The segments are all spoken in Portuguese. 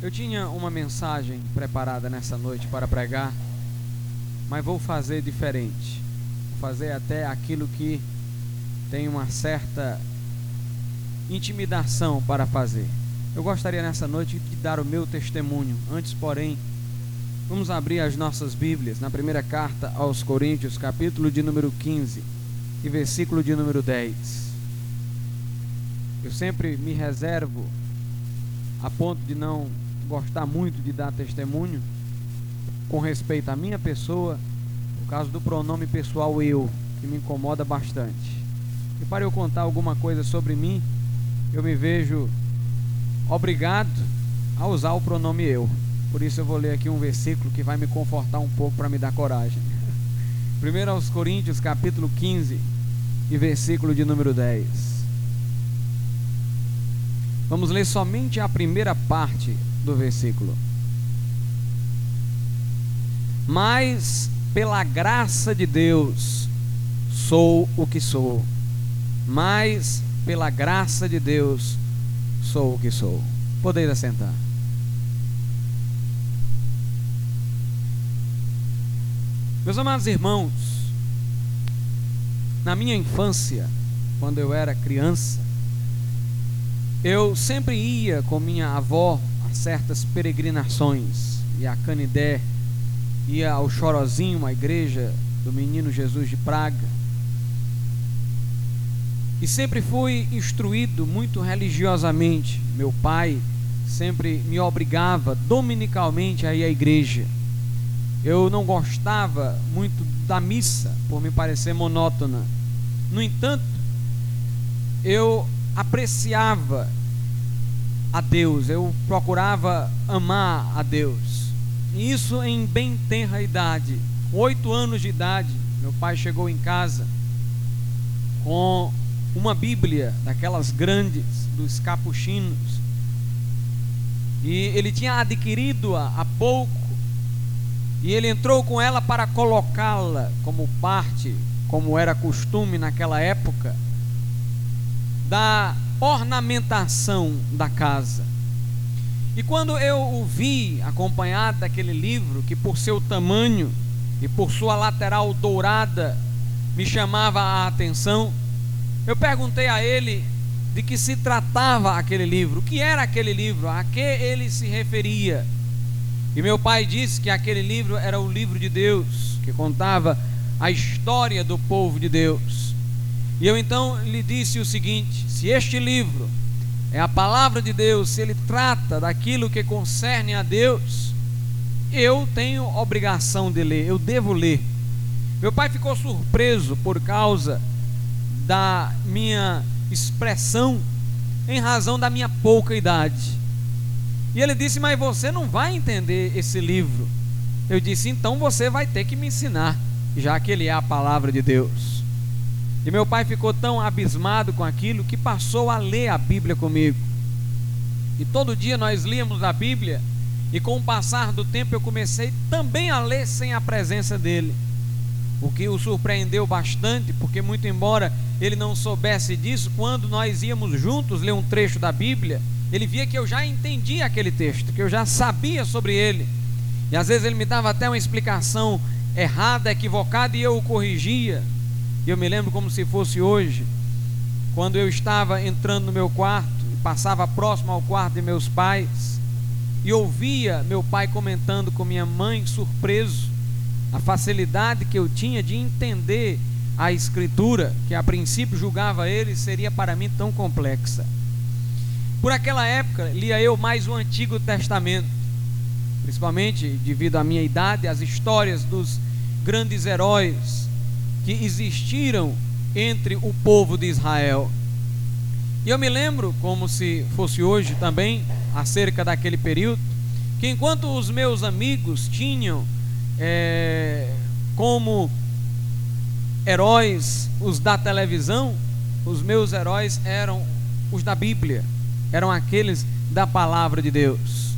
Eu tinha uma mensagem preparada nessa noite para pregar, mas vou fazer diferente. Vou fazer até aquilo que tem uma certa intimidação para fazer. Eu gostaria nessa noite de dar o meu testemunho. Antes, porém, vamos abrir as nossas Bíblias na primeira carta aos Coríntios, capítulo de número 15 e versículo de número 10. Eu sempre me reservo a ponto de não gostar muito de dar testemunho com respeito à minha pessoa, por causa do pronome pessoal eu, que me incomoda bastante. E para eu contar alguma coisa sobre mim, eu me vejo obrigado a usar o pronome eu. Por isso eu vou ler aqui um versículo que vai me confortar um pouco para me dar coragem. 1 aos Coríntios, capítulo 15 e versículo de número 10. Vamos ler somente a primeira parte do versículo. Mas pela graça de Deus sou o que sou. Mas pela graça de Deus sou o que sou. Podeis assentar. Meus amados irmãos, na minha infância, quando eu era criança, eu sempre ia com minha avó a certas peregrinações, ia a Canidé, ia ao Chorozinho, uma igreja do Menino Jesus de Praga. E sempre fui instruído muito religiosamente. Meu pai sempre me obrigava dominicalmente a ir à igreja. Eu não gostava muito da missa, por me parecer monótona. No entanto, eu apreciava a Deus, eu procurava amar a Deus. E isso em bem tenra idade, oito anos de idade, meu pai chegou em casa com uma Bíblia daquelas grandes dos capuchinos. E ele tinha adquirido-a há pouco. E ele entrou com ela para colocá-la como parte, como era costume naquela época, da ornamentação da casa. E quando eu o vi acompanhado daquele livro, que por seu tamanho e por sua lateral dourada me chamava a atenção, eu perguntei a ele de que se tratava aquele livro, o que era aquele livro, a que ele se referia. E meu pai disse que aquele livro era o livro de Deus, que contava a história do povo de Deus. E eu então lhe disse o seguinte: se este livro é a palavra de Deus, se ele trata daquilo que concerne a Deus, eu tenho obrigação de ler, eu devo ler. Meu pai ficou surpreso por causa da minha expressão, em razão da minha pouca idade. E ele disse: Mas você não vai entender esse livro. Eu disse: Então você vai ter que me ensinar, já que ele é a palavra de Deus. E meu pai ficou tão abismado com aquilo que passou a ler a Bíblia comigo. E todo dia nós líamos a Bíblia, e com o passar do tempo eu comecei também a ler sem a presença dele. O que o surpreendeu bastante, porque, muito embora ele não soubesse disso, quando nós íamos juntos ler um trecho da Bíblia, ele via que eu já entendia aquele texto, que eu já sabia sobre ele. E às vezes ele me dava até uma explicação errada, equivocada, e eu o corrigia. E eu me lembro como se fosse hoje, quando eu estava entrando no meu quarto passava próximo ao quarto de meus pais e ouvia meu pai comentando com minha mãe, surpreso, a facilidade que eu tinha de entender a escritura, que a princípio julgava ele seria para mim tão complexa. Por aquela época, lia eu mais o Antigo Testamento, principalmente devido à minha idade, as histórias dos grandes heróis que existiram entre o povo de Israel. E eu me lembro, como se fosse hoje também, acerca daquele período, que enquanto os meus amigos tinham é, como heróis os da televisão, os meus heróis eram os da Bíblia, eram aqueles da palavra de Deus.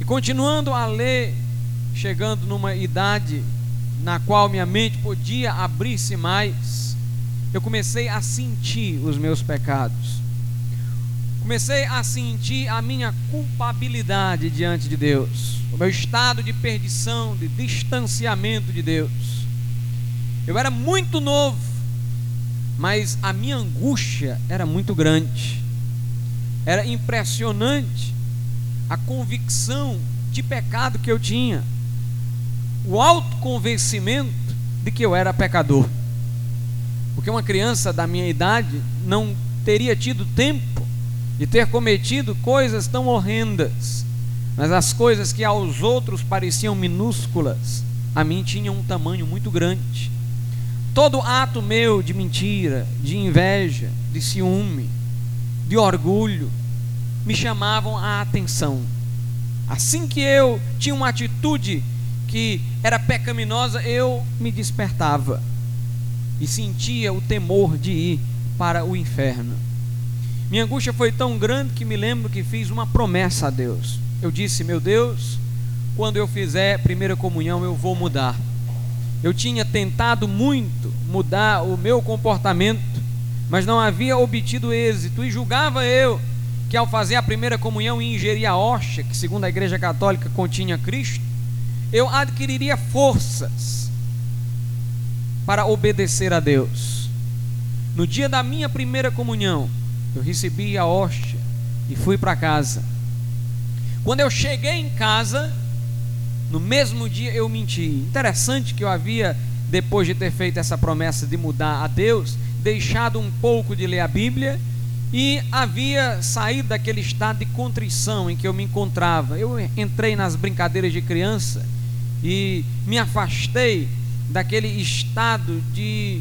E continuando a ler, chegando numa idade na qual minha mente podia abrir-se mais, eu comecei a sentir os meus pecados. comecei a sentir a minha culpabilidade diante de Deus, o meu estado de perdição, de distanciamento de Deus. Eu era muito novo, mas a minha angústia era muito grande. Era impressionante a convicção de pecado que eu tinha, o autoconvencimento de que eu era pecador. Porque uma criança da minha idade não teria tido tempo de ter cometido coisas tão horrendas, mas as coisas que aos outros pareciam minúsculas, a mim tinham um tamanho muito grande. Todo ato meu de mentira, de inveja, de ciúme, de orgulho, me chamavam a atenção. Assim que eu tinha uma atitude que era pecaminosa, eu me despertava e sentia o temor de ir para o inferno. Minha angústia foi tão grande que me lembro que fiz uma promessa a Deus. Eu disse: Meu Deus, quando eu fizer a primeira comunhão, eu vou mudar. Eu tinha tentado muito mudar o meu comportamento, mas não havia obtido êxito, e julgava eu que ao fazer a primeira comunhão e ingerir a hóstia, que segundo a Igreja Católica continha Cristo, eu adquiriria forças para obedecer a Deus. No dia da minha primeira comunhão, eu recebi a hóstia e fui para casa. Quando eu cheguei em casa, no mesmo dia eu menti. Interessante que eu havia, depois de ter feito essa promessa de mudar a Deus, deixado um pouco de ler a Bíblia e havia saído daquele estado de contrição em que eu me encontrava. Eu entrei nas brincadeiras de criança e me afastei daquele estado de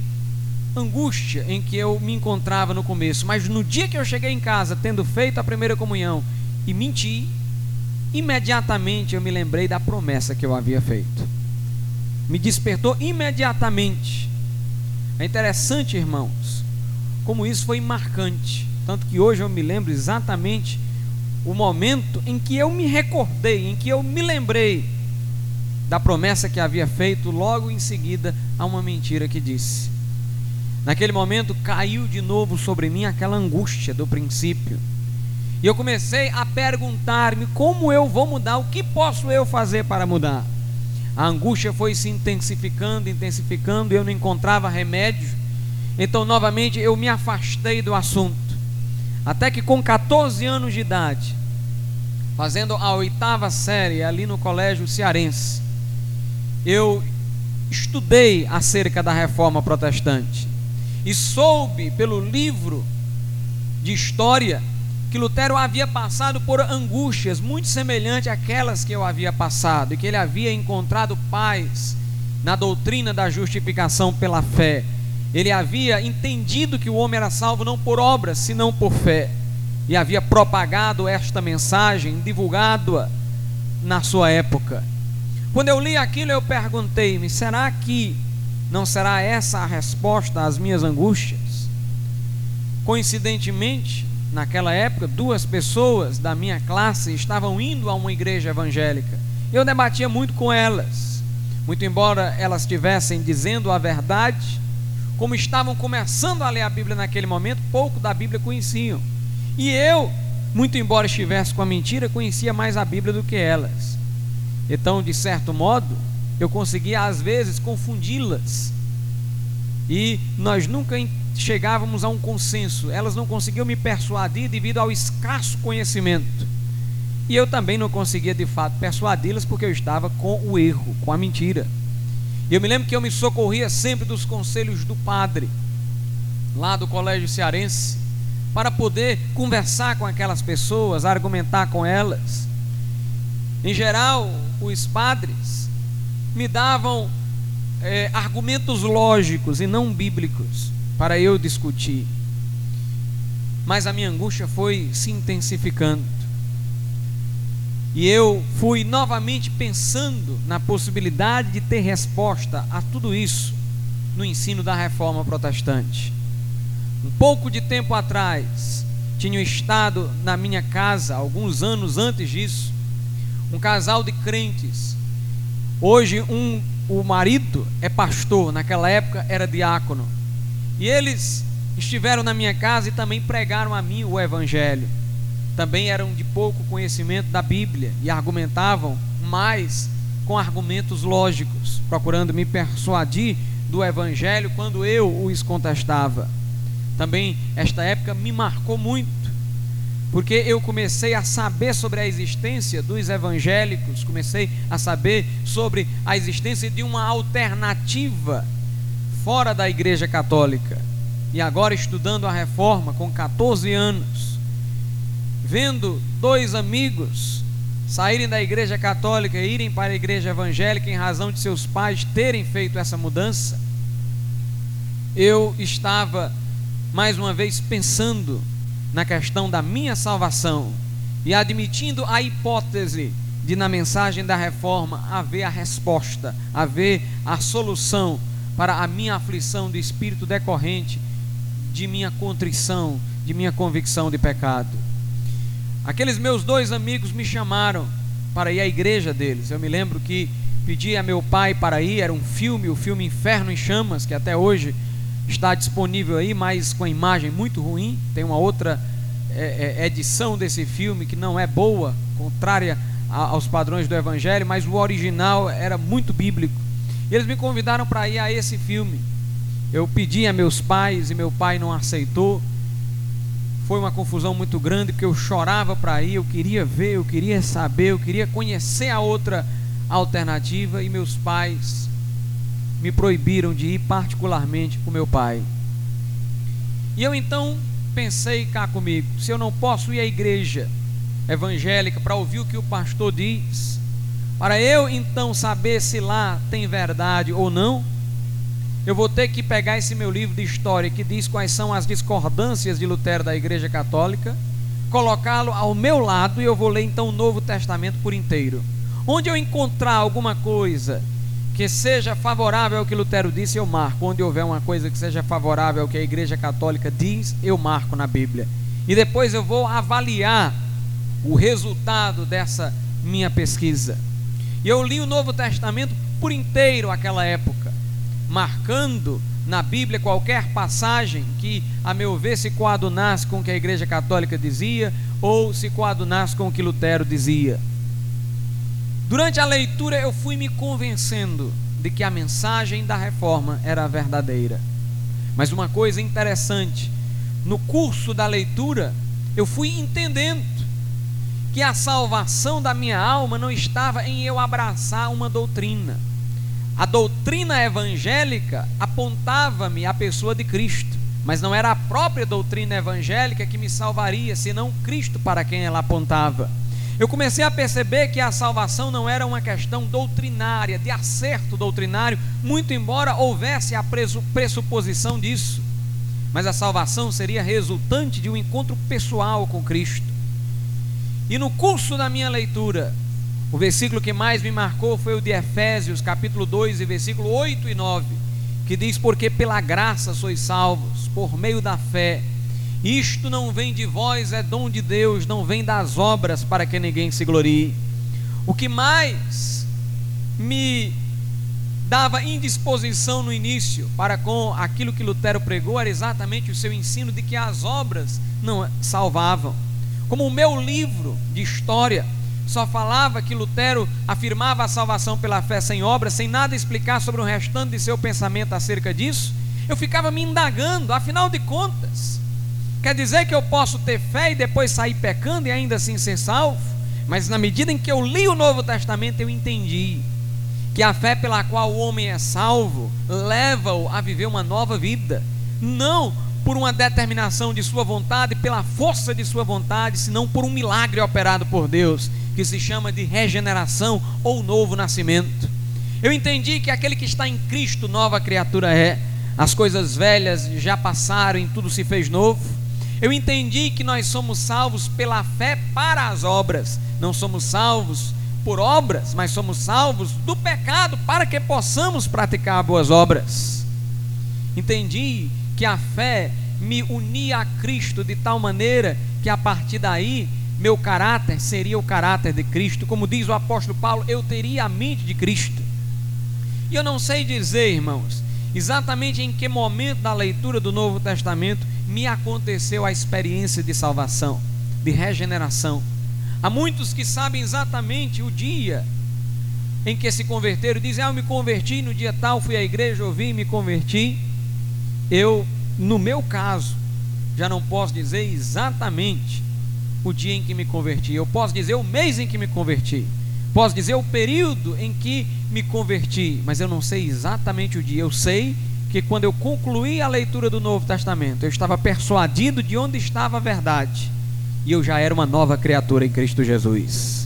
angústia em que eu me encontrava no começo. Mas no dia que eu cheguei em casa, tendo feito a primeira comunhão e menti, imediatamente eu me lembrei da promessa que eu havia feito. Me despertou imediatamente. É interessante, irmãos, como isso foi marcante. Tanto que hoje eu me lembro exatamente o momento em que eu me recordei, em que eu me lembrei da promessa que havia feito logo em seguida a uma mentira que disse. Naquele momento caiu de novo sobre mim aquela angústia do princípio. E eu comecei a perguntar-me como eu vou mudar, o que posso eu fazer para mudar. A angústia foi se intensificando, intensificando, e eu não encontrava remédio. Então, novamente, eu me afastei do assunto. Até que com 14 anos de idade, fazendo a oitava série ali no colégio cearense, eu estudei acerca da reforma protestante e soube pelo livro de história que Lutero havia passado por angústias muito semelhantes àquelas que eu havia passado e que ele havia encontrado paz na doutrina da justificação pela fé ele havia entendido que o homem era salvo não por obras, senão por fé. E havia propagado esta mensagem, divulgado-a na sua época. Quando eu li aquilo, eu perguntei-me: será que não será essa a resposta às minhas angústias? Coincidentemente, naquela época, duas pessoas da minha classe estavam indo a uma igreja evangélica. Eu debatia muito com elas. Muito embora elas estivessem dizendo a verdade, como estavam começando a ler a Bíblia naquele momento, pouco da Bíblia conheciam. E eu, muito embora estivesse com a mentira, conhecia mais a Bíblia do que elas. Então, de certo modo, eu conseguia às vezes confundi-las. E nós nunca chegávamos a um consenso. Elas não conseguiam me persuadir devido ao escasso conhecimento. E eu também não conseguia de fato persuadi-las porque eu estava com o erro, com a mentira. E eu me lembro que eu me socorria sempre dos conselhos do padre, lá do colégio cearense, para poder conversar com aquelas pessoas, argumentar com elas. Em geral, os padres me davam é, argumentos lógicos e não bíblicos para eu discutir. Mas a minha angústia foi se intensificando. E eu fui novamente pensando na possibilidade de ter resposta a tudo isso no ensino da reforma protestante. Um pouco de tempo atrás, tinha estado na minha casa, alguns anos antes disso, um casal de crentes. Hoje, um, o marido é pastor, naquela época era diácono. E eles estiveram na minha casa e também pregaram a mim o Evangelho. também eram de pouco conhecimento da Bíblia e argumentavam mais com argumentos lógicos, procurando me persuadir do Evangelho quando eu os contestava. Também esta época me marcou muito, porque eu comecei a saber sobre a existência dos evangélicos, comecei a saber sobre a existência de uma alternativa fora da Igreja Católica. E agora, estudando a reforma com 14 anos, vendo dois amigos saírem da Igreja Católica e irem para a Igreja Evangélica em razão de seus pais terem feito essa mudança, eu estava mais uma vez pensando na questão da minha salvação e admitindo a hipótese de na mensagem da reforma haver a resposta, haver a solução para a minha aflição de espírito decorrente de minha contrição, de minha convicção de pecado. Aqueles meus dois amigos me chamaram para ir à igreja deles. Eu me lembro que pedi a meu pai para ir, era um filme, o filme Inferno em Chamas, que até hoje está disponível aí, mas com a imagem muito ruim. Tem uma outra é, é, edição desse filme que não é boa, contrária a, aos padrões do Evangelho, mas o original era muito bíblico. E eles me convidaram para ir a esse filme. Eu pedi a meus pais e meu pai não aceitou. Foi uma confusão muito grande porque eu chorava para ir, eu queria ver, eu queria saber, eu queria conhecer a outra alternativa e meus pais me proibiram de ir particularmente com meu pai. E eu então pensei cá comigo, se eu não posso ir à igreja evangélica para ouvir o que o pastor diz, para eu então saber se lá tem verdade ou não, eu vou ter que pegar esse meu livro de história que diz quais são as discordâncias de Lutero da Igreja Católica, colocá-lo ao meu lado e eu vou ler então o Novo Testamento por inteiro. Onde eu encontrar alguma coisa que seja favorável ao que Lutero disse, eu marco. Onde houver uma coisa que seja favorável ao que a Igreja Católica diz, eu marco na Bíblia. E depois eu vou avaliar o resultado dessa minha pesquisa. E eu li o Novo Testamento por inteiro aquela época, marcando na Bíblia qualquer passagem que, a meu ver, se coadunasse com o que a Igreja Católica dizia ou se coadunasse com o que Lutero dizia. Durante a leitura eu fui me convencendo de que a mensagem da reforma era verdadeira. Mas uma coisa interessante, no curso da leitura, eu fui entendendo que a salvação da minha alma não estava em eu abraçar uma doutrina. A doutrina evangélica apontava-me à pessoa de Cristo, mas não era a própria doutrina evangélica que me salvaria, senão Cristo para quem ela apontava eu comecei a perceber que a salvação não era uma questão doutrinária, de acerto doutrinário, muito embora houvesse a pressuposição disso. Mas a salvação seria resultante de um encontro pessoal com Cristo. E no curso da minha leitura, o versículo que mais me marcou foi o de Efésios, capítulo 2, e versículo 8 e 9, que diz: Porque pela graça sois salvos, por meio da fé isto não vem de vós, é dom de Deus, não vem das obras para que ninguém se glorie. O que mais me dava indisposição no início para com aquilo que Lutero pregou era exatamente o seu ensino de que as obras não salvavam. Como o meu livro de história só falava que Lutero afirmava a salvação pela fé sem obras, sem nada explicar sobre o restante de seu pensamento acerca disso, eu ficava me indagando, afinal de contas, Quer dizer que eu posso ter fé e depois sair pecando e ainda assim ser salvo? Mas na medida em que eu li o Novo Testamento, eu entendi que a fé pela qual o homem é salvo leva-o a viver uma nova vida, não por uma determinação de sua vontade, pela força de sua vontade, senão por um milagre operado por Deus, que se chama de regeneração ou novo nascimento. Eu entendi que aquele que está em Cristo, nova criatura é. As coisas velhas já passaram e tudo se fez novo. Eu entendi que nós somos salvos pela fé para as obras. Não somos salvos por obras, mas somos salvos do pecado para que possamos praticar boas obras. Entendi que a fé me unia a Cristo de tal maneira que a partir daí meu caráter seria o caráter de Cristo, como diz o apóstolo Paulo, eu teria a mente de Cristo. E eu não sei dizer, irmãos, exatamente em que momento da leitura do Novo Testamento me aconteceu a experiência de salvação, de regeneração. Há muitos que sabem exatamente o dia em que se converteram, dizem: Ah, eu me converti no dia tal, fui à igreja, ouvi me converti. Eu, no meu caso, já não posso dizer exatamente o dia em que me converti, eu posso dizer o mês em que me converti, posso dizer o período em que me converti, mas eu não sei exatamente o dia. Eu sei que quando eu concluí a leitura do Novo Testamento, eu estava persuadido de onde estava a verdade e eu já era uma nova criatura em Cristo Jesus.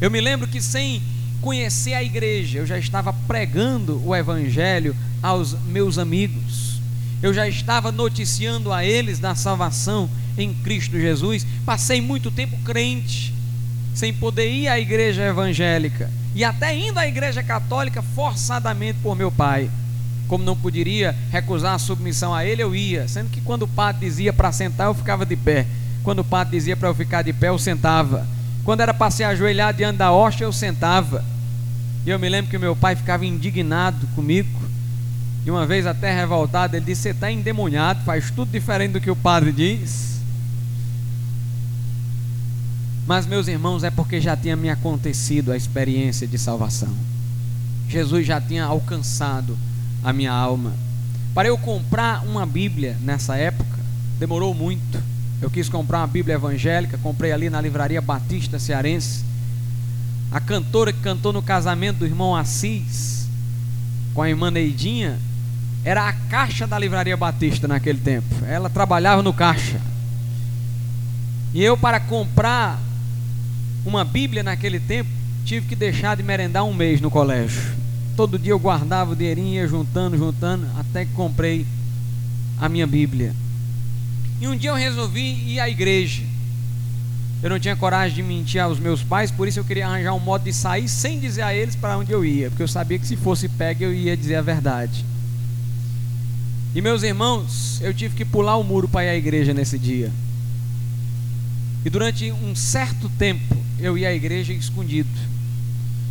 Eu me lembro que sem conhecer a igreja, eu já estava pregando o evangelho aos meus amigos. Eu já estava noticiando a eles da salvação em Cristo Jesus. Passei muito tempo crente, sem poder ir à igreja evangélica e até indo à igreja católica forçadamente por meu pai. Como não poderia recusar a submissão a ele, eu ia, sendo que quando o padre dizia para sentar, eu ficava de pé. Quando o padre dizia para eu ficar de pé, eu sentava. Quando era para se ajoelhar diante da hóstia, eu sentava. E eu me lembro que meu pai ficava indignado comigo. E uma vez até revoltado, ele disse: Você está endemoniado, faz tudo diferente do que o padre diz. Mas, meus irmãos, é porque já tinha me acontecido a experiência de salvação. Jesus já tinha alcançado a minha alma. Para eu comprar uma Bíblia nessa época, demorou muito. Eu quis comprar uma Bíblia evangélica, comprei ali na livraria Batista Cearense. A cantora que cantou no casamento do irmão Assis, com a irmã Neidinha, era a caixa da livraria Batista naquele tempo. Ela trabalhava no caixa. E eu, para comprar uma Bíblia naquele tempo, tive que deixar de merendar um mês no colégio. Todo dia eu guardava o dinheirinho, ia juntando, juntando, até que comprei a minha Bíblia. E um dia eu resolvi ir à igreja. Eu não tinha coragem de mentir aos meus pais, por isso eu queria arranjar um modo de sair sem dizer a eles para onde eu ia, porque eu sabia que se fosse pega eu ia dizer a verdade. E meus irmãos, eu tive que pular o muro para ir à igreja nesse dia. E durante um certo tempo eu ia à igreja escondido.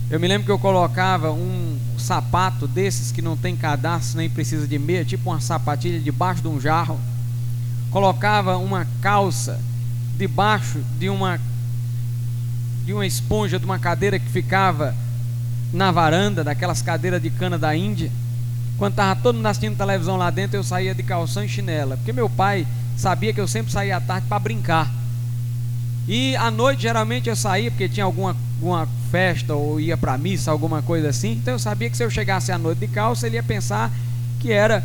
Eu me lembro que eu colocava um sapato desses que não tem cadastro nem precisa de meia, tipo uma sapatilha debaixo de um jarro. Colocava uma calça debaixo de uma de uma esponja de uma cadeira que ficava na varanda, daquelas cadeiras de cana da Índia. Quando estava todo mundo assistindo televisão lá dentro, eu saía de calção e chinela, porque meu pai sabia que eu sempre saía à tarde para brincar. E à noite geralmente eu saía porque tinha alguma, alguma festa ou ia para missa, alguma coisa assim. Então eu sabia que se eu chegasse à noite de calça, ele ia pensar que era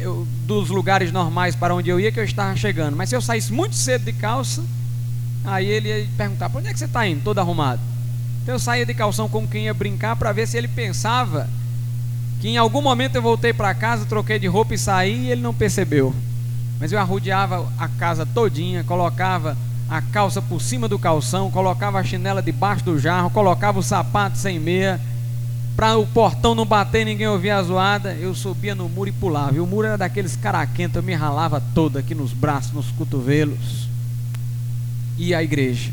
eu, dos lugares normais para onde eu ia que eu estava chegando. Mas se eu saísse muito cedo de calça, aí ele ia perguntar: "Para onde é que você está indo, todo arrumado?" Então eu saía de calção como quem ia brincar para ver se ele pensava que em algum momento eu voltei para casa, troquei de roupa e saí e ele não percebeu. Mas eu arrodeava a casa todinha, colocava a calça por cima do calção, colocava a chinela debaixo do jarro, colocava o sapato sem meia, para o portão não bater ninguém ouvir a zoada, eu subia no muro e pulava. E o muro era daqueles caraquentos, eu me ralava todo aqui nos braços, nos cotovelos. E a igreja.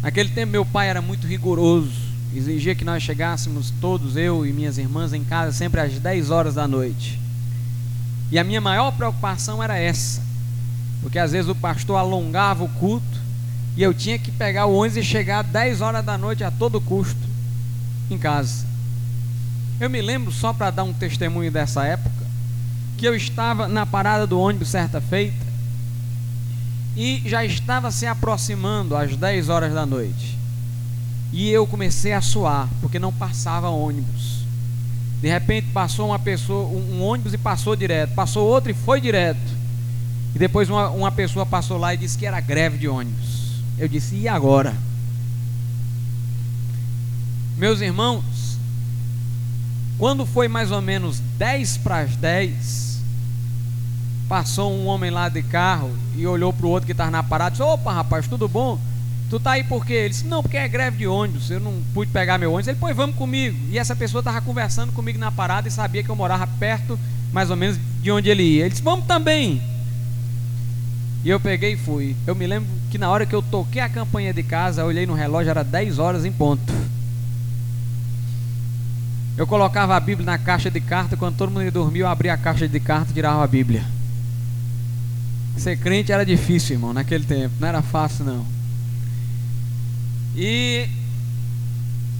Naquele tempo meu pai era muito rigoroso, exigia que nós chegássemos todos, eu e minhas irmãs, em casa sempre às 10 horas da noite. E a minha maior preocupação era essa porque às vezes o pastor alongava o culto e eu tinha que pegar o ônibus e chegar às 10 horas da noite a todo custo em casa. Eu me lembro, só para dar um testemunho dessa época, que eu estava na parada do ônibus certa feita e já estava se aproximando às 10 horas da noite. E eu comecei a suar, porque não passava ônibus. De repente passou uma pessoa, um, um ônibus e passou direto, passou outro e foi direto. E depois uma, uma pessoa passou lá e disse que era greve de ônibus. Eu disse, e agora? Meus irmãos, quando foi mais ou menos 10 para as 10, passou um homem lá de carro e olhou para o outro que estava na parada e disse: Opa, rapaz, tudo bom? Tu tá aí por quê? Ele disse: Não, porque é greve de ônibus, eu não pude pegar meu ônibus. Ele, pois vamos comigo. E essa pessoa estava conversando comigo na parada e sabia que eu morava perto, mais ou menos, de onde ele ia. Ele disse: Vamos também. E eu peguei e fui. Eu me lembro que na hora que eu toquei a campanha de casa, eu olhei no relógio, era 10 horas em ponto. Eu colocava a Bíblia na caixa de carta, quando todo mundo dormia, eu abria a caixa de carta e tirava a Bíblia. Ser crente era difícil, irmão, naquele tempo, não era fácil não. E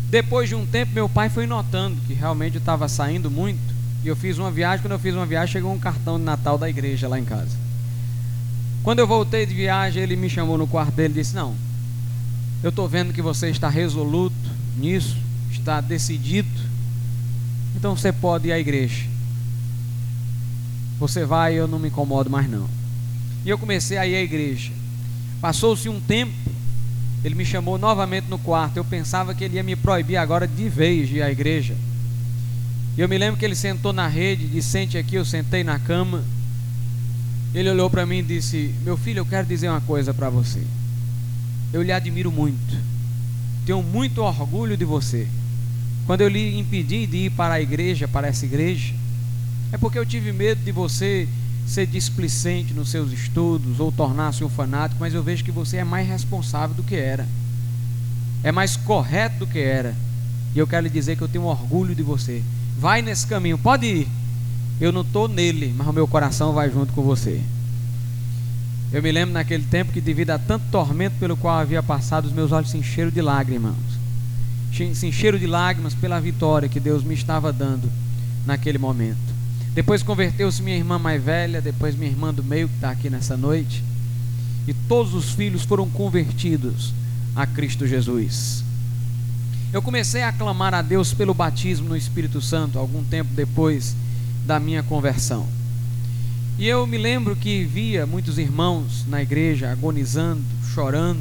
depois de um tempo, meu pai foi notando que realmente estava saindo muito. E eu fiz uma viagem. Quando eu fiz uma viagem, chegou um cartão de Natal da igreja lá em casa. Quando eu voltei de viagem, ele me chamou no quarto dele e disse: Não, eu estou vendo que você está resoluto nisso, está decidido. Então você pode ir à igreja. Você vai, eu não me incomodo mais não. E eu comecei a ir à igreja. Passou-se um tempo, ele me chamou novamente no quarto. Eu pensava que ele ia me proibir agora de vez de ir à igreja. E eu me lembro que ele sentou na rede, disse: Sente aqui, eu sentei na cama. Ele olhou para mim e disse: Meu filho, eu quero dizer uma coisa para você. Eu lhe admiro muito. Tenho muito orgulho de você. Quando eu lhe impedi de ir para a igreja, para essa igreja, é porque eu tive medo de você ser displicente nos seus estudos ou tornar-se um fanático, mas eu vejo que você é mais responsável do que era, é mais correto do que era, e eu quero lhe dizer que eu tenho orgulho de você. Vai nesse caminho, pode ir. Eu não estou nele, mas o meu coração vai junto com você. Eu me lembro naquele tempo que, devido a tanto tormento pelo qual havia passado, os meus olhos se encheram de lágrimas. Se encheram de lágrimas pela vitória que Deus me estava dando naquele momento. Depois converteu-se minha irmã mais velha, depois minha irmã do meio, que está aqui nessa noite. E todos os filhos foram convertidos a Cristo Jesus. Eu comecei a clamar a Deus pelo batismo no Espírito Santo, algum tempo depois da minha conversão. E eu me lembro que via muitos irmãos na igreja agonizando, chorando,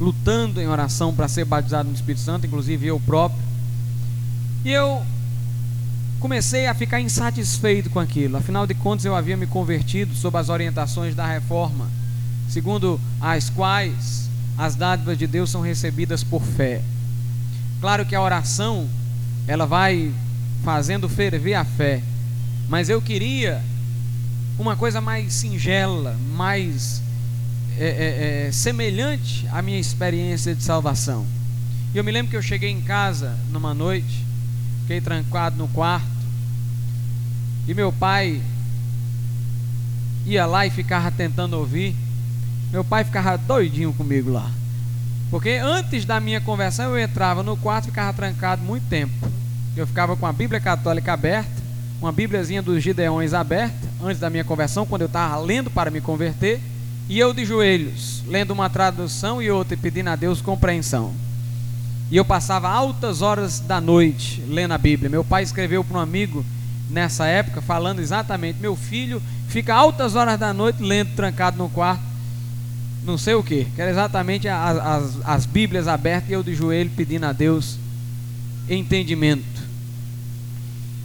lutando em oração para ser batizado no Espírito Santo, inclusive eu próprio. E eu comecei a ficar insatisfeito com aquilo. Afinal de contas, eu havia me convertido sob as orientações da reforma, segundo as quais as dádivas de Deus são recebidas por fé. Claro que a oração ela vai fazendo ferver a fé, mas eu queria uma coisa mais singela, mais é, é, é, semelhante à minha experiência de salvação. E eu me lembro que eu cheguei em casa numa noite Fiquei trancado no quarto. E meu pai ia lá e ficava tentando ouvir. Meu pai ficava doidinho comigo lá. Porque antes da minha conversão eu entrava no quarto e ficava trancado muito tempo. Eu ficava com a Bíblia Católica aberta, uma Bíbliazinha dos Gideões aberta, antes da minha conversão, quando eu estava lendo para me converter, e eu de joelhos, lendo uma tradução e outra e pedindo a Deus compreensão. E eu passava altas horas da noite lendo a Bíblia. Meu pai escreveu para um amigo nessa época, falando exatamente: meu filho fica altas horas da noite lendo, trancado no quarto, não sei o que, que era exatamente as, as, as Bíblias abertas e eu de joelho pedindo a Deus entendimento.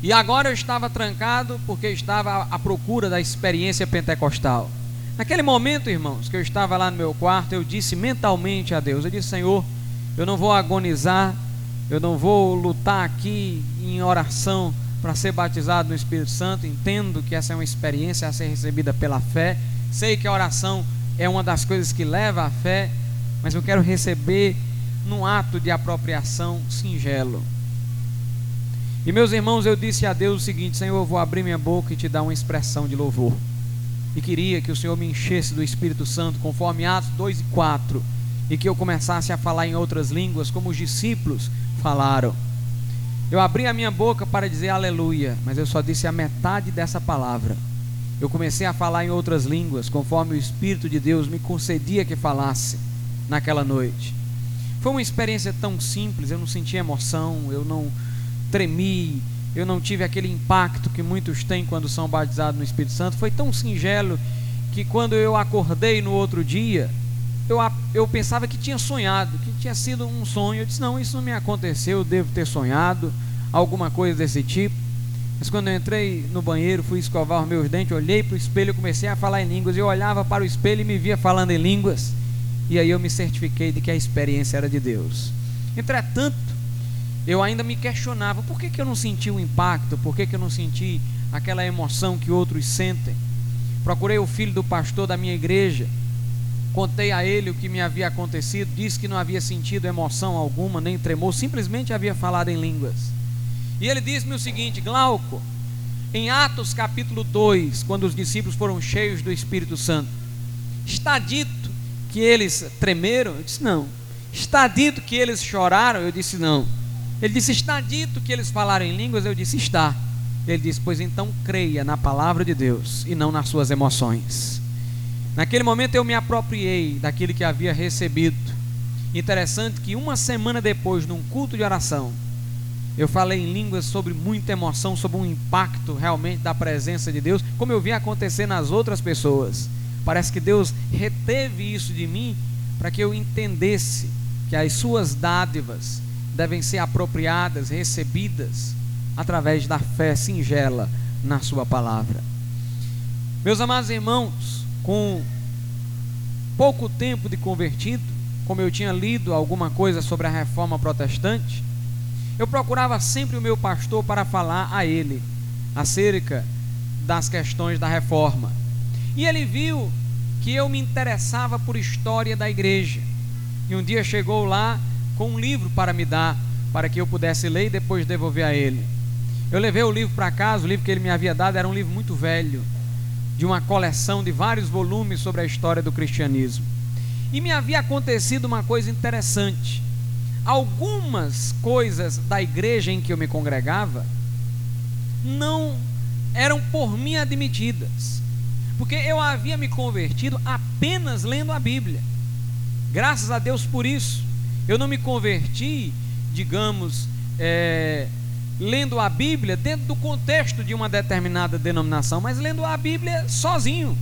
E agora eu estava trancado porque estava à procura da experiência pentecostal. Naquele momento, irmãos, que eu estava lá no meu quarto, eu disse mentalmente a Deus: Eu disse, Senhor eu não vou agonizar, eu não vou lutar aqui em oração para ser batizado no Espírito Santo. Entendo que essa é uma experiência a ser recebida pela fé. Sei que a oração é uma das coisas que leva à fé, mas eu quero receber num ato de apropriação singelo. E meus irmãos, eu disse a Deus o seguinte: Senhor, eu vou abrir minha boca e te dar uma expressão de louvor. E queria que o Senhor me enchesse do Espírito Santo, conforme Atos 2 e 4 e que eu começasse a falar em outras línguas, como os discípulos falaram. Eu abri a minha boca para dizer aleluia, mas eu só disse a metade dessa palavra. Eu comecei a falar em outras línguas, conforme o Espírito de Deus me concedia que falasse naquela noite. Foi uma experiência tão simples, eu não senti emoção, eu não tremi, eu não tive aquele impacto que muitos têm quando são batizados no Espírito Santo. Foi tão singelo que quando eu acordei no outro dia, eu, eu pensava que tinha sonhado, que tinha sido um sonho. Eu disse: Não, isso não me aconteceu, eu devo ter sonhado, alguma coisa desse tipo. Mas quando eu entrei no banheiro, fui escovar os meus dentes, olhei para o espelho e comecei a falar em línguas. Eu olhava para o espelho e me via falando em línguas. E aí eu me certifiquei de que a experiência era de Deus. Entretanto, eu ainda me questionava: por que, que eu não senti o impacto? Por que, que eu não senti aquela emoção que outros sentem? Procurei o filho do pastor da minha igreja Contei a ele o que me havia acontecido, disse que não havia sentido emoção alguma, nem tremor, simplesmente havia falado em línguas. E ele disse-me o seguinte: Glauco, em Atos capítulo 2, quando os discípulos foram cheios do Espírito Santo. Está dito que eles tremeram? Eu disse não. Está dito que eles choraram? Eu disse não. Ele disse: Está dito que eles falaram em línguas? Eu disse: Está. Ele disse: Pois então creia na palavra de Deus e não nas suas emoções. Naquele momento eu me apropriei daquilo que havia recebido. Interessante que uma semana depois, num culto de oração, eu falei em línguas sobre muita emoção, sobre um impacto realmente da presença de Deus, como eu vi acontecer nas outras pessoas. Parece que Deus reteve isso de mim para que eu entendesse que as suas dádivas devem ser apropriadas, recebidas através da fé singela na Sua palavra. Meus amados irmãos, com pouco tempo de convertido, como eu tinha lido alguma coisa sobre a reforma protestante, eu procurava sempre o meu pastor para falar a ele acerca das questões da reforma. E ele viu que eu me interessava por história da igreja. E um dia chegou lá com um livro para me dar, para que eu pudesse ler e depois devolver a ele. Eu levei o livro para casa, o livro que ele me havia dado era um livro muito velho, de uma coleção de vários volumes sobre a história do cristianismo. E me havia acontecido uma coisa interessante. Algumas coisas da igreja em que eu me congregava não eram por mim admitidas, porque eu havia me convertido apenas lendo a Bíblia. Graças a Deus por isso. Eu não me converti, digamos, é, lendo a Bíblia dentro do contexto de uma determinada denominação, mas lendo a Bíblia sozinho.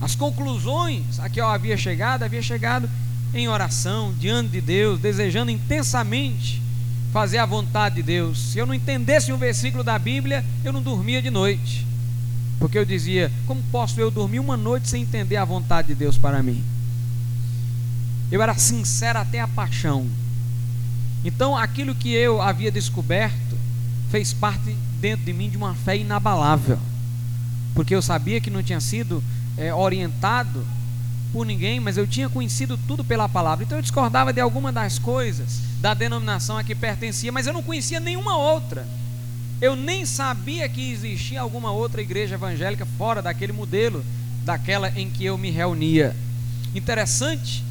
As conclusões a que eu havia chegado, havia chegado em oração, diante de Deus, desejando intensamente fazer a vontade de Deus. Se eu não entendesse um versículo da Bíblia, eu não dormia de noite. Porque eu dizia: como posso eu dormir uma noite sem entender a vontade de Deus para mim? Eu era sincero até a paixão. Então, aquilo que eu havia descoberto fez parte dentro de mim de uma fé inabalável, porque eu sabia que não tinha sido é, orientado por ninguém, mas eu tinha conhecido tudo pela palavra. Então eu discordava de alguma das coisas da denominação a que pertencia, mas eu não conhecia nenhuma outra. Eu nem sabia que existia alguma outra igreja evangélica fora daquele modelo, daquela em que eu me reunia. Interessante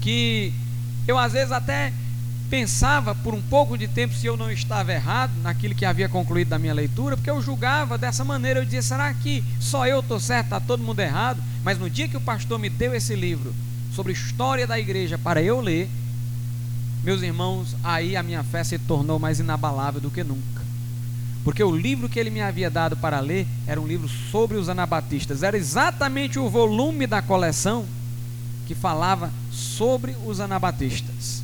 que eu às vezes até pensava por um pouco de tempo se eu não estava errado naquilo que havia concluído da minha leitura, porque eu julgava dessa maneira, eu dizia, será que só eu estou certo, está todo mundo errado? Mas no dia que o pastor me deu esse livro sobre história da igreja para eu ler, meus irmãos, aí a minha fé se tornou mais inabalável do que nunca. Porque o livro que ele me havia dado para ler era um livro sobre os anabatistas, era exatamente o volume da coleção que falava sobre os anabatistas.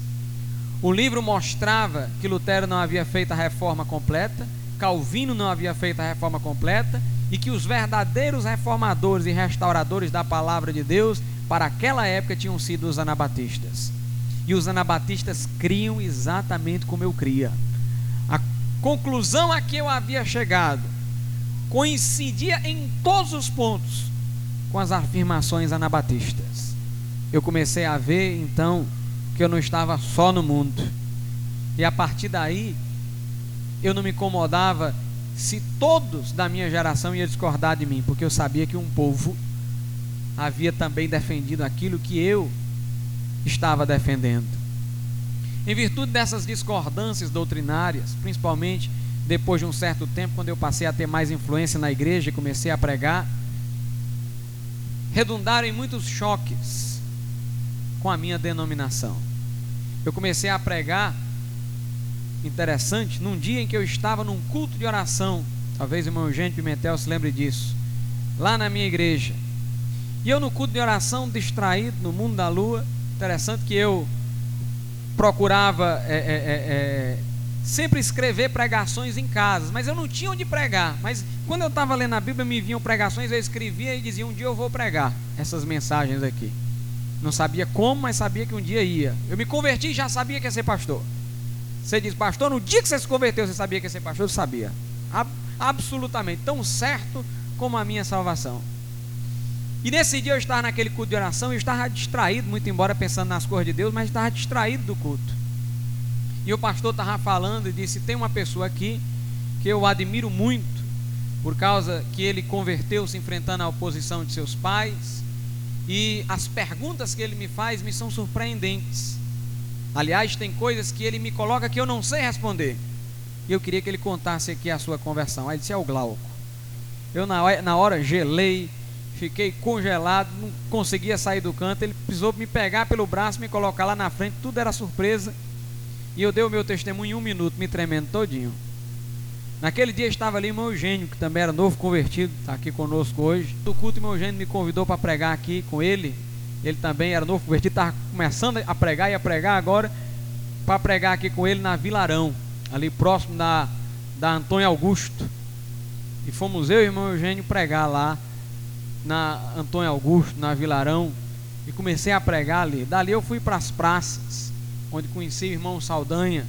O livro mostrava que Lutero não havia feito a reforma completa, Calvino não havia feito a reforma completa e que os verdadeiros reformadores e restauradores da palavra de Deus para aquela época tinham sido os anabatistas. E os anabatistas criam exatamente como eu cria. A conclusão a que eu havia chegado coincidia em todos os pontos com as afirmações anabatistas. Eu comecei a ver então que eu não estava só no mundo. E a partir daí, eu não me incomodava se todos da minha geração iam discordar de mim, porque eu sabia que um povo havia também defendido aquilo que eu estava defendendo. Em virtude dessas discordâncias doutrinárias, principalmente depois de um certo tempo, quando eu passei a ter mais influência na igreja e comecei a pregar, redundaram em muitos choques com a minha denominação. Eu comecei a pregar, interessante, num dia em que eu estava num culto de oração, talvez o irmão Eugênio Pimentel se lembre disso, lá na minha igreja. E eu no culto de oração, distraído no mundo da lua, interessante que eu procurava é, é, é, é sempre escrever pregações em casas, mas eu não tinha onde pregar. Mas quando eu estava lendo a Bíblia, me vinham pregações, eu escrevia e dizia: Um dia eu vou pregar essas mensagens aqui. Não sabia como, mas sabia que um dia ia. Eu me converti e já sabia que ia ser pastor. Você diz, pastor, no dia que você se converteu, você sabia que ia ser pastor? Eu sabia. Ab absolutamente. Tão certo como a minha salvação. E nesse dia eu estava naquele culto de oração e estava distraído, muito embora pensando nas coisas de Deus, mas estava distraído do culto. E o pastor estava falando e disse: Tem uma pessoa aqui que eu admiro muito, por causa que ele converteu-se enfrentando a oposição de seus pais, e as perguntas que ele me faz me são surpreendentes. Aliás, tem coisas que ele me coloca que eu não sei responder. E eu queria que ele contasse aqui a sua conversão. Aí ele disse: É o Glauco. Eu, na, na hora, gelei, fiquei congelado, não conseguia sair do canto. Ele precisou me pegar pelo braço, me colocar lá na frente, tudo era surpresa. E eu dei o meu testemunho em um minuto, me tremendo todinho. Naquele dia estava ali o meu Eugênio, que também era novo convertido, está aqui conosco hoje. Do culto, o meu Eugênio me convidou para pregar aqui com ele. Ele também era novo convertido, estava começando a pregar e a pregar agora, para pregar aqui com ele na Vilarão, ali próximo da, da Antônio Augusto. E fomos eu e o irmão Eugênio pregar lá na Antônio Augusto, na Vilarão, e comecei a pregar ali. Dali eu fui para as praças, onde conheci o irmão Saldanha,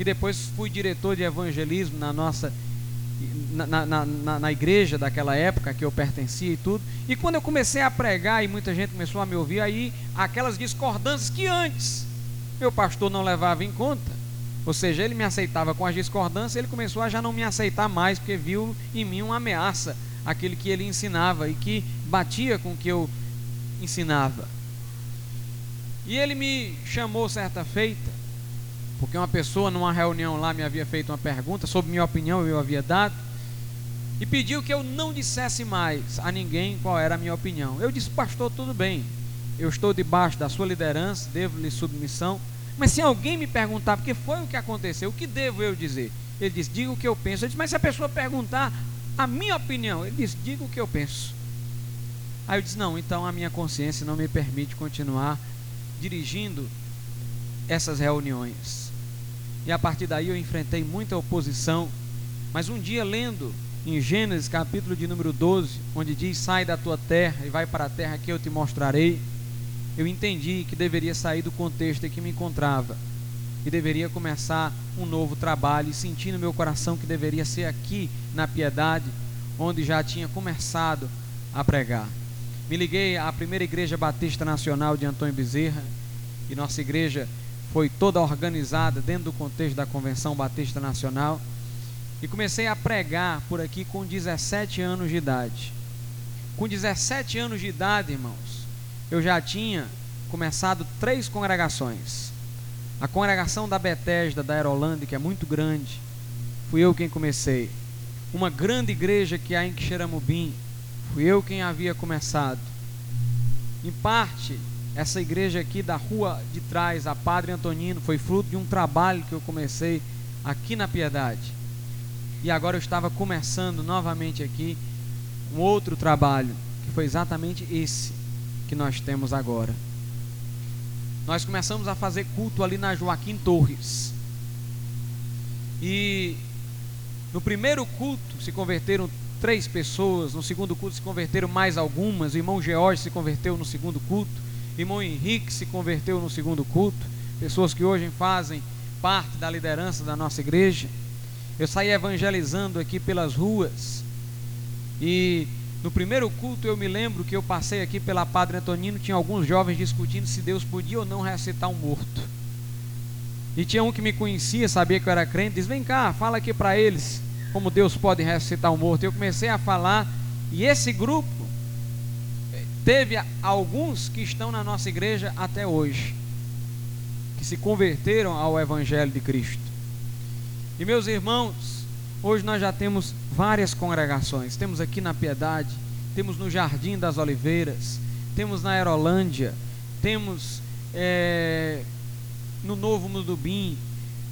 e depois fui diretor de evangelismo na nossa na, na, na, na, igreja daquela época que eu pertencia e tudo. E quando eu comecei a pregar e muita gente começou a me ouvir, aí aquelas discordâncias que antes meu pastor não levava em conta, ou seja, ele me aceitava com as discordâncias, ele começou a já não me aceitar mais, porque viu em mim uma ameaça, aquele que ele ensinava e que batia com o que eu ensinava. E ele me chamou certa feita, porque uma pessoa numa reunião lá me havia feito uma pergunta sobre minha opinião, eu havia dado, e pediu que eu não dissesse mais a ninguém qual era a minha opinião. Eu disse, pastor, tudo bem, eu estou debaixo da sua liderança, devo-lhe submissão, mas se alguém me perguntar, porque foi o que aconteceu, o que devo eu dizer? Ele disse, diga o que eu penso. Eu disse, mas se a pessoa perguntar a minha opinião, ele disse, diga o que eu penso. Aí eu disse, não, então a minha consciência não me permite continuar dirigindo essas reuniões. E a partir daí eu enfrentei muita oposição. Mas um dia lendo em Gênesis capítulo de número 12, onde diz: Sai da tua terra e vai para a terra que eu te mostrarei eu entendi que deveria sair do contexto em que me encontrava e deveria começar um novo trabalho e senti no meu coração que deveria ser aqui na piedade, onde já tinha começado a pregar. Me liguei à primeira igreja batista nacional de Antônio Bezerra e nossa igreja foi toda organizada dentro do contexto da Convenção Batista Nacional e comecei a pregar por aqui com 17 anos de idade. Com 17 anos de idade, irmãos, eu já tinha começado três congregações. A congregação da Betesda, da Aerolândia, que é muito grande, fui eu quem comecei. Uma grande igreja que há em Quixeramobim, fui eu quem havia começado. Em parte, essa igreja aqui da rua de trás, a Padre Antonino, foi fruto de um trabalho que eu comecei aqui na Piedade. E agora eu estava começando novamente aqui um outro trabalho, que foi exatamente esse que nós temos agora. Nós começamos a fazer culto ali na Joaquim Torres. E no primeiro culto se converteram três pessoas, no segundo culto se converteram mais algumas. O irmão George se converteu no segundo culto, irmão Henrique se converteu no segundo culto. Pessoas que hoje fazem parte da liderança da nossa igreja. Eu saí evangelizando aqui pelas ruas e no primeiro culto eu me lembro que eu passei aqui pela Padre Antonino, tinha alguns jovens discutindo se Deus podia ou não ressuscitar um morto. E tinha um que me conhecia, sabia que eu era crente, diz: "Vem cá, fala aqui para eles como Deus pode ressuscitar um morto". Eu comecei a falar e esse grupo teve alguns que estão na nossa igreja até hoje, que se converteram ao evangelho de Cristo. E meus irmãos, Hoje nós já temos várias congregações. Temos aqui na Piedade, temos no Jardim das Oliveiras, temos na Aerolândia, temos é, no Novo Mudubim,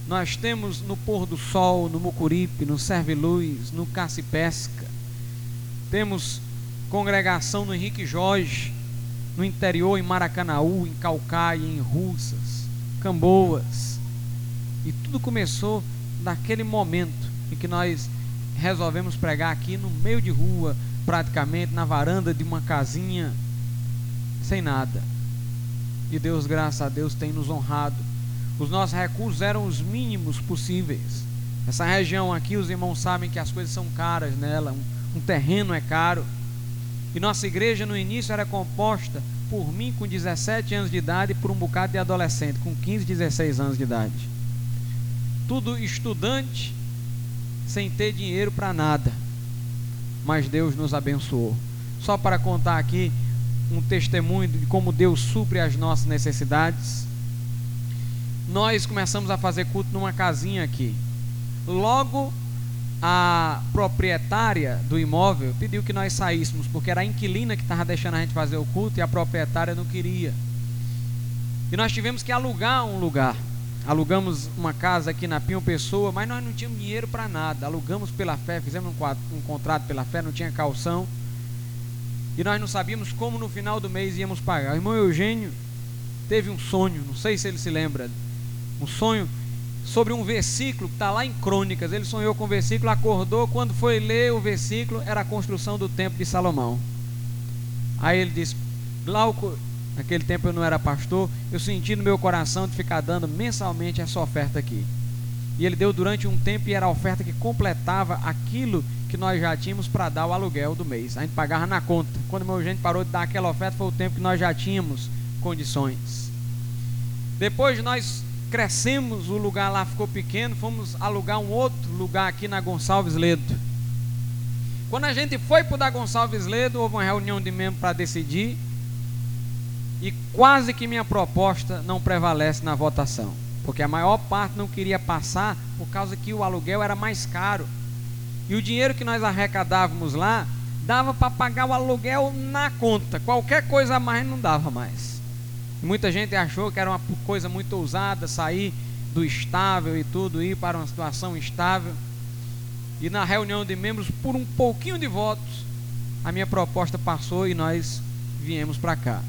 nós temos no Pôr do Sol, no Mucuripe, no Serve Luz, no Caça Pesca. Temos congregação no Henrique Jorge, no interior, em Maracanaú, em Calcaia, em Russas, Camboas. E tudo começou naquele momento em que nós resolvemos pregar aqui no meio de rua, praticamente na varanda de uma casinha, sem nada. E Deus, graças a Deus, tem nos honrado. Os nossos recursos eram os mínimos possíveis. Essa região aqui, os irmãos sabem que as coisas são caras nela, um, um terreno é caro. E nossa igreja no início era composta por mim com 17 anos de idade e por um bocado de adolescente com 15, 16 anos de idade. Tudo estudante sem ter dinheiro para nada. mas Deus nos abençoou. Só para contar aqui um testemunho de como Deus supre as nossas necessidades. Nós começamos a fazer culto numa casinha aqui. Logo a proprietária do imóvel pediu que nós saíssemos, porque era a inquilina que estava deixando a gente fazer o culto e a proprietária não queria. E nós tivemos que alugar um lugar. Alugamos uma casa aqui na Pinho Pessoa, mas nós não tínhamos dinheiro para nada. Alugamos pela fé, fizemos um, um contrato pela fé, não tinha calção. E nós não sabíamos como no final do mês íamos pagar. O irmão Eugênio teve um sonho, não sei se ele se lembra, um sonho sobre um versículo que está lá em Crônicas. Ele sonhou com o versículo, acordou, quando foi ler o versículo, era a construção do templo de Salomão. Aí ele disse: Glauco, naquele tempo eu não era pastor, eu senti no meu coração de ficar dando mensalmente essa oferta aqui. E ele deu durante um tempo e era a oferta que completava aquilo que nós já tínhamos para dar o aluguel do mês. A gente pagava na conta. Quando o meu gente parou de dar aquela oferta, foi o tempo que nós já tínhamos condições. Depois nós crescemos, o lugar lá ficou pequeno, fomos alugar um outro lugar aqui na Gonçalves Ledo. Quando a gente foi para o da Gonçalves Ledo, houve uma reunião de membros para decidir, e quase que minha proposta não prevalece na votação, porque a maior parte não queria passar por causa que o aluguel era mais caro. E o dinheiro que nós arrecadávamos lá dava para pagar o aluguel na conta, qualquer coisa a mais não dava mais. Muita gente achou que era uma coisa muito ousada sair do estável e tudo, ir para uma situação estável. E na reunião de membros, por um pouquinho de votos, a minha proposta passou e nós viemos para cá.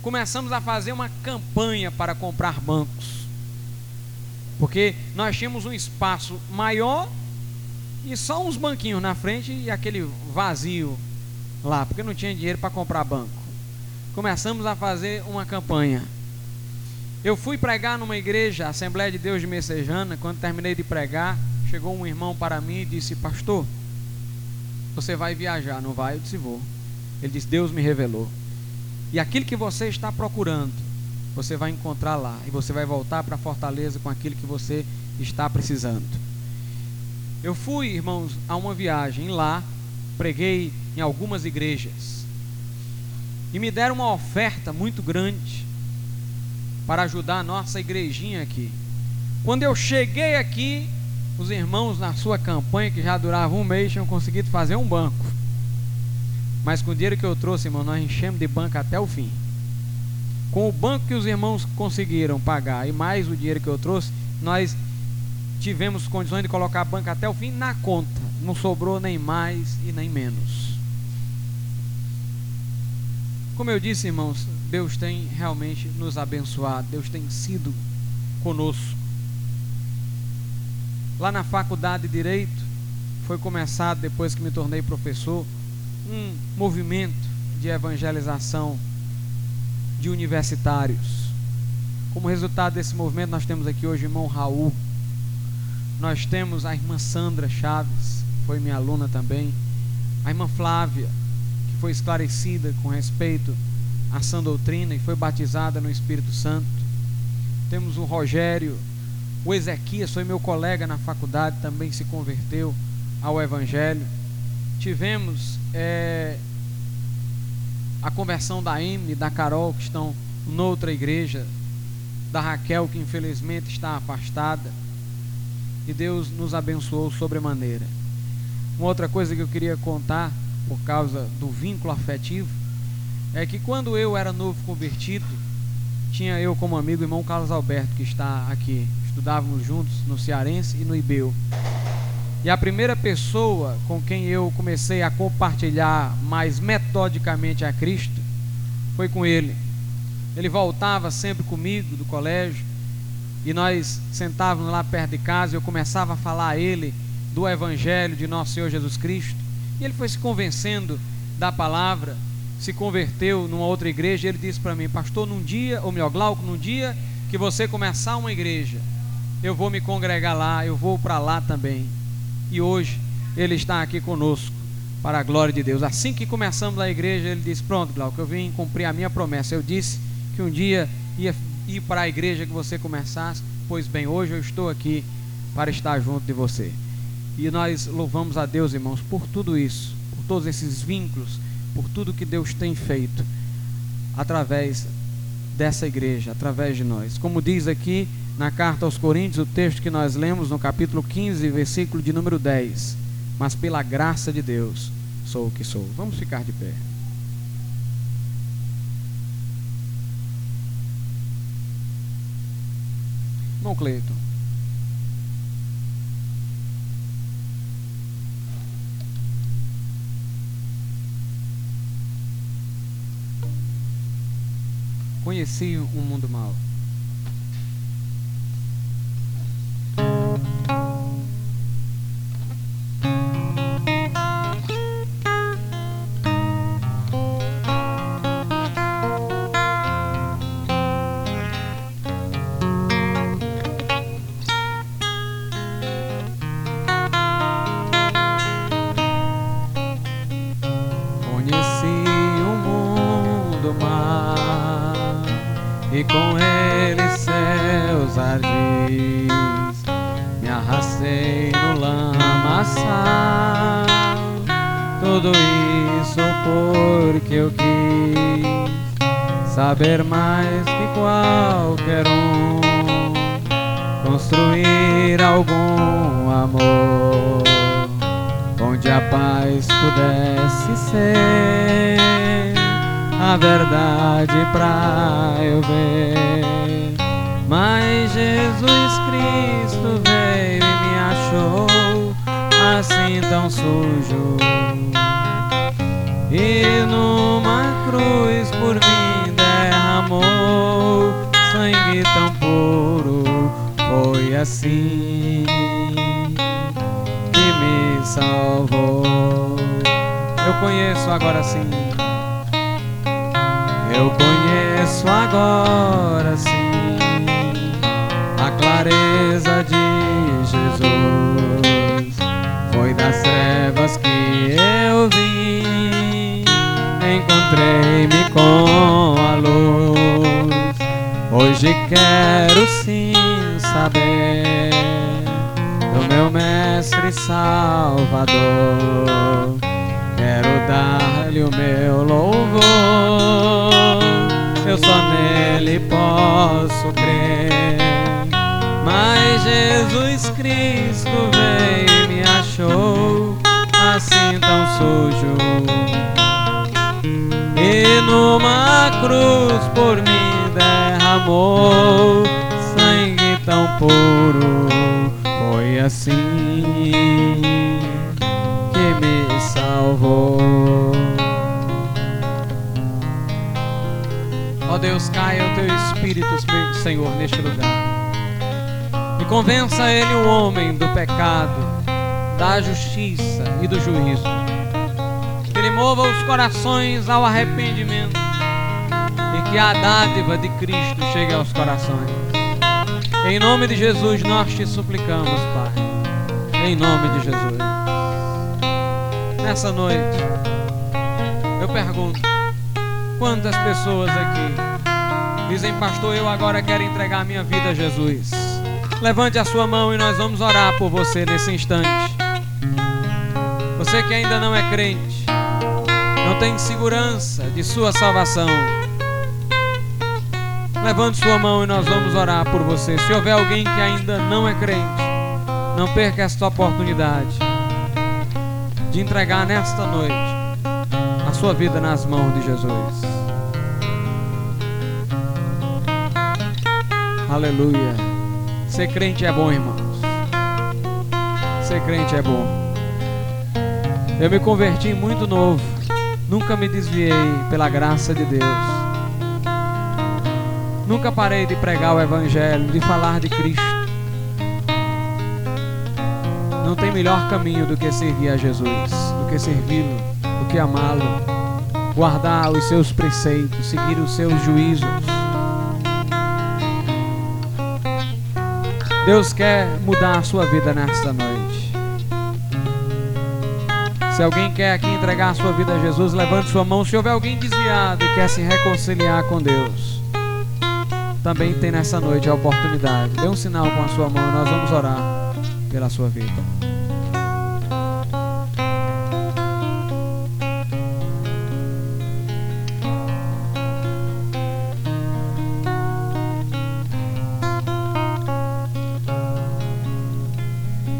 Começamos a fazer uma campanha para comprar bancos. Porque nós tínhamos um espaço maior e só uns banquinhos na frente e aquele vazio lá, porque não tinha dinheiro para comprar banco começamos a fazer uma campanha. Eu fui pregar numa igreja, Assembleia de Deus de Messejana. Quando terminei de pregar, chegou um irmão para mim e disse: Pastor, você vai viajar, não vai? Eu disse: Vou. Ele disse: Deus me revelou. E aquilo que você está procurando, você vai encontrar lá. E você vai voltar para Fortaleza com aquilo que você está precisando. Eu fui, irmãos, a uma viagem lá, preguei em algumas igrejas e me deram uma oferta muito grande para ajudar a nossa igrejinha aqui. Quando eu cheguei aqui, os irmãos na sua campanha, que já durava um mês, tinham conseguido fazer um banco. Mas com o dinheiro que eu trouxe, irmão, nós enchemos de banco até o fim. Com o banco que os irmãos conseguiram pagar e mais o dinheiro que eu trouxe, nós tivemos condições de colocar a banca até o fim na conta. Não sobrou nem mais e nem menos. Como eu disse, irmãos, Deus tem realmente nos abençoado, Deus tem sido conosco. Lá na faculdade de Direito, foi começado, depois que me tornei professor, um movimento de evangelização de universitários. Como resultado desse movimento, nós temos aqui hoje o irmão Raul, nós temos a irmã Sandra Chaves, foi minha aluna também, a irmã Flávia, foi esclarecida com respeito à sã doutrina e foi batizada no Espírito Santo. Temos o Rogério, o Ezequias foi meu colega na faculdade, também se converteu ao Evangelho. Tivemos é, a conversão da Amy, da Carol, que estão noutra igreja, da Raquel, que infelizmente está afastada. E Deus nos abençoou sobremaneira. Uma outra coisa que eu queria contar por causa do vínculo afetivo, é que quando eu era novo convertido, tinha eu como amigo o irmão Carlos Alberto, que está aqui. Estudávamos juntos no Cearense e no Ibeu. E a primeira pessoa com quem eu comecei a compartilhar mais metodicamente a Cristo foi com ele. Ele voltava sempre comigo do colégio e nós sentávamos lá perto de casa e eu começava a falar a ele do Evangelho de nosso Senhor Jesus Cristo. E ele foi se convencendo da palavra, se converteu numa outra igreja. E ele disse para mim, pastor, num dia, ou melhor, Glauco, num dia que você começar uma igreja, eu vou me congregar lá, eu vou para lá também. E hoje ele está aqui conosco, para a glória de Deus. Assim que começamos a igreja, ele disse: Pronto, Glauco, eu vim cumprir a minha promessa. Eu disse que um dia ia ir para a igreja que você começasse. Pois bem, hoje eu estou aqui para estar junto de você. E nós louvamos a Deus, irmãos, por tudo isso, todos esses vínculos, por tudo que Deus tem feito através dessa igreja, através de nós. Como diz aqui na carta aos Coríntios, o texto que nós lemos no capítulo 15, versículo de número 10. Mas pela graça de Deus sou o que sou. Vamos ficar de pé. Irmão Cleiton. Conheci um mundo mau. A paz pudesse ser a verdade pra eu ver. Mas Jesus Cristo veio e me achou assim tão sujo. E numa cruz por mim derramou sangue tão puro. Foi assim salvou. Eu conheço agora sim. Eu conheço agora sim a clareza de Jesus. Foi das trevas que eu vim, encontrei-me com a luz. Hoje quero sim saber meu Mestre Salvador. Quero dar-lhe o meu louvor. Eu só nele posso crer. Mas Jesus Cristo veio e me achou assim tão sujo e numa cruz por mim derramou sangue tão puro. Assim que me salvou. Ó oh Deus, caia o teu Espírito, Senhor, neste lugar. E convença ele, o homem, do pecado, da justiça e do juízo ele mova os corações ao arrependimento e que a dádiva de Cristo chegue aos corações. Em nome de Jesus nós te suplicamos, Pai. Em nome de Jesus. Nessa noite, eu pergunto: quantas pessoas aqui dizem, Pastor, eu agora quero entregar minha vida a Jesus? Levante a sua mão e nós vamos orar por você nesse instante. Você que ainda não é crente, não tem segurança de sua salvação, levante sua mão e nós vamos orar por você. Se houver alguém que ainda não é crente, não perca esta oportunidade de entregar nesta noite a sua vida nas mãos de Jesus. Aleluia. Ser crente é bom, irmãos. Ser crente é bom. Eu me converti muito novo. Nunca me desviei pela graça de Deus. Nunca parei de pregar o Evangelho, de falar de Cristo. Não tem melhor caminho do que servir a Jesus, do que servi-lo, do que amá-lo, guardar os seus preceitos, seguir os seus juízos. Deus quer mudar a sua vida nesta noite. Se alguém quer aqui entregar a sua vida a Jesus, levante sua mão. Se houver alguém desviado e quer se reconciliar com Deus, também tem nessa noite a oportunidade. Dê um sinal com a sua mão, nós vamos orar pela sua vida.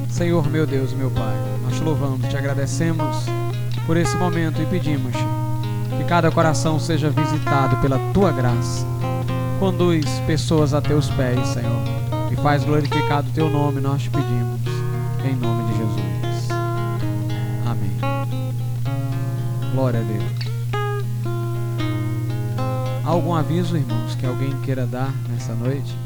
Senhor, meu Deus, meu Pai, nós te louvamos, te agradecemos por esse momento e pedimos que cada coração seja visitado pela tua graça Conduz pessoas a teus pés, Senhor, e faz glorificado o teu nome, nós te pedimos, em nome de Jesus. Amém. Glória a Deus. Algum aviso, irmãos, que alguém queira dar nessa noite?